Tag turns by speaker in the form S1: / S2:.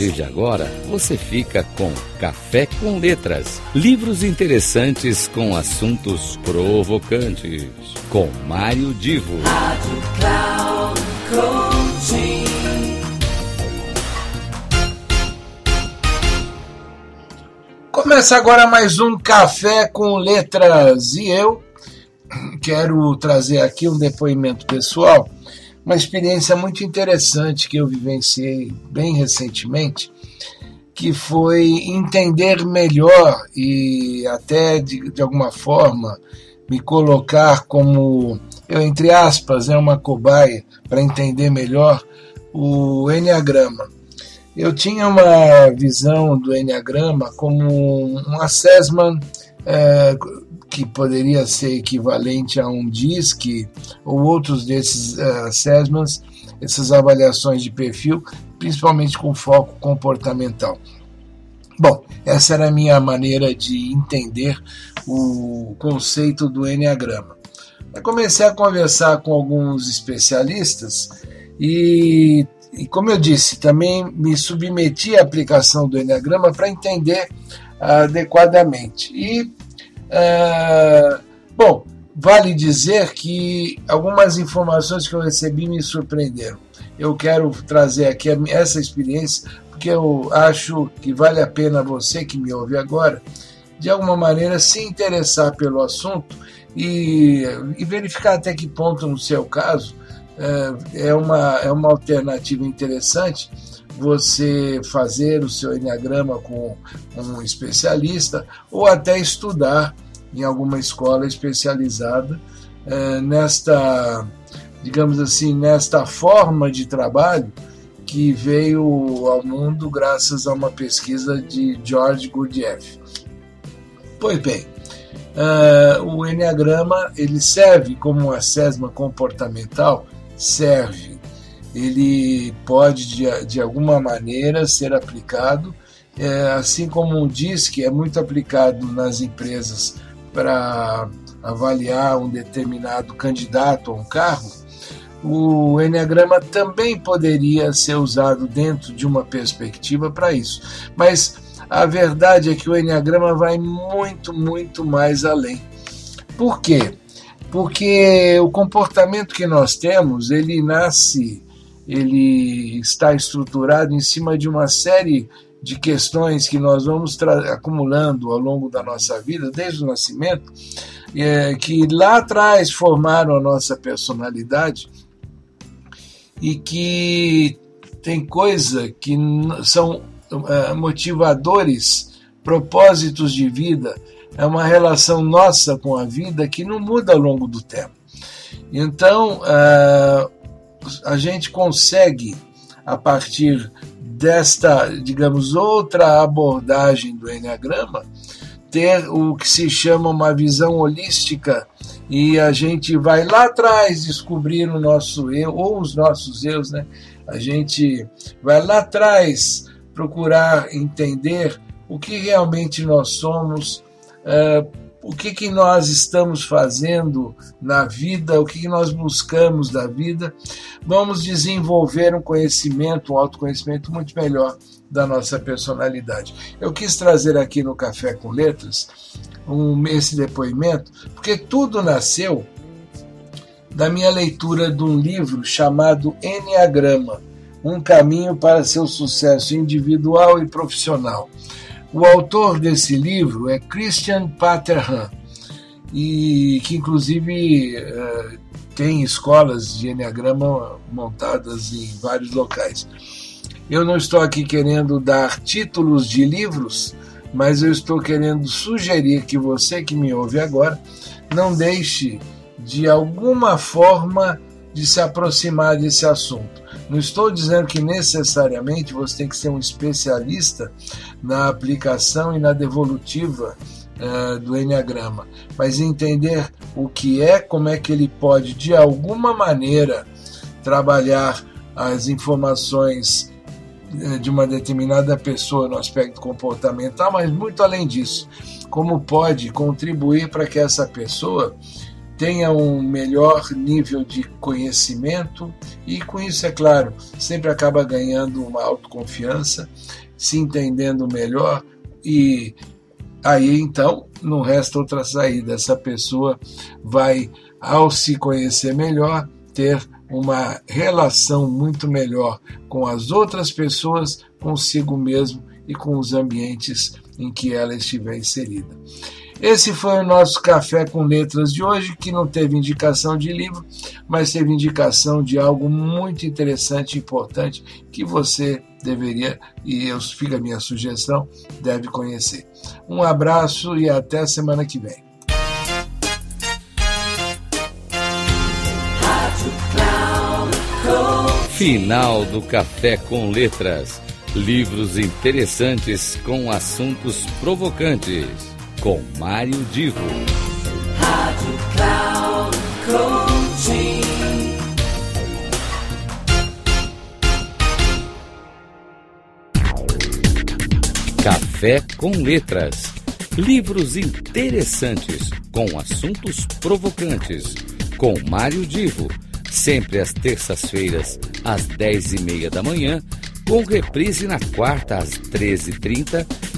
S1: partir de agora, você fica com Café com Letras. Livros interessantes com assuntos provocantes. Com Mário Divo. Rádio Cloud Coaching.
S2: Começa agora mais um Café com Letras. E eu quero trazer aqui um depoimento pessoal uma experiência muito interessante que eu vivenciei bem recentemente, que foi entender melhor e até de, de alguma forma me colocar como, eu entre aspas, é uma cobaia para entender melhor o Enneagrama. Eu tinha uma visão do Enneagrama como um assessment é, que poderia ser equivalente a um DISC ou outros desses uh, assessments, essas avaliações de perfil, principalmente com foco comportamental. Bom, essa era a minha maneira de entender o conceito do Enneagrama. Eu comecei a conversar com alguns especialistas e, e como eu disse, também me submeti à aplicação do Enneagrama para entender adequadamente. E é, bom, vale dizer que algumas informações que eu recebi me surpreenderam. Eu quero trazer aqui essa experiência porque eu acho que vale a pena você que me ouve agora, de alguma maneira, se interessar pelo assunto e, e verificar até que ponto, no seu caso, é, é uma, é uma alternativa interessante você fazer o seu enneagrama com um especialista ou até estudar em alguma escola especializada é, nesta, digamos assim, nesta forma de trabalho que veio ao mundo graças a uma pesquisa de George Gurdjieff. Pois bem, uh, o Enneagrama ele serve como um assessment comportamental, serve ele pode de, de alguma maneira ser aplicado, é, assim como diz que é muito aplicado nas empresas para avaliar um determinado candidato a um cargo, o Enneagrama também poderia ser usado dentro de uma perspectiva para isso. Mas a verdade é que o Enneagrama vai muito, muito mais além. Por quê? Porque o comportamento que nós temos, ele nasce ele está estruturado em cima de uma série de questões que nós vamos acumulando ao longo da nossa vida, desde o nascimento, é, que lá atrás formaram a nossa personalidade e que tem coisa que são é, motivadores, propósitos de vida, é uma relação nossa com a vida que não muda ao longo do tempo. Então, uh, a gente consegue, a partir desta, digamos, outra abordagem do Enneagrama, ter o que se chama uma visão holística e a gente vai lá atrás descobrir o nosso eu ou os nossos eus, né? A gente vai lá atrás procurar entender o que realmente nós somos, uh, o que, que nós estamos fazendo na vida, o que, que nós buscamos da vida, vamos desenvolver um conhecimento, um autoconhecimento muito melhor da nossa personalidade. Eu quis trazer aqui no Café com Letras um, esse depoimento, porque tudo nasceu da minha leitura de um livro chamado Enneagrama Um Caminho para Seu Sucesso Individual e Profissional o autor desse livro é Christian Paterhan, e que inclusive uh, tem escolas de Enneagrama montadas em vários locais. Eu não estou aqui querendo dar títulos de livros, mas eu estou querendo sugerir que você que me ouve agora não deixe de alguma forma de se aproximar desse assunto. Não estou dizendo que necessariamente você tem que ser um especialista na aplicação e na devolutiva uh, do Enneagrama, mas entender o que é, como é que ele pode, de alguma maneira, trabalhar as informações uh, de uma determinada pessoa no aspecto comportamental, mas muito além disso, como pode contribuir para que essa pessoa tenha um melhor nível de conhecimento e, com isso, é claro, sempre acaba ganhando uma autoconfiança, se entendendo melhor e aí então não resta outra saída. Essa pessoa vai, ao se conhecer melhor, ter uma relação muito melhor com as outras pessoas, consigo mesmo e com os ambientes em que ela estiver inserida. Esse foi o nosso Café com Letras de hoje, que não teve indicação de livro, mas teve indicação de algo muito interessante e importante que você deveria, e eu fica a minha sugestão, deve conhecer. Um abraço e até a semana que vem.
S1: Final do Café com Letras. Livros interessantes com assuntos provocantes. Com Mário Divo. Rádio Cloud Coaching. Café com Letras. Livros interessantes com assuntos provocantes. Com Mário Divo sempre às terças-feiras, às dez e meia da manhã, com reprise na quarta às treze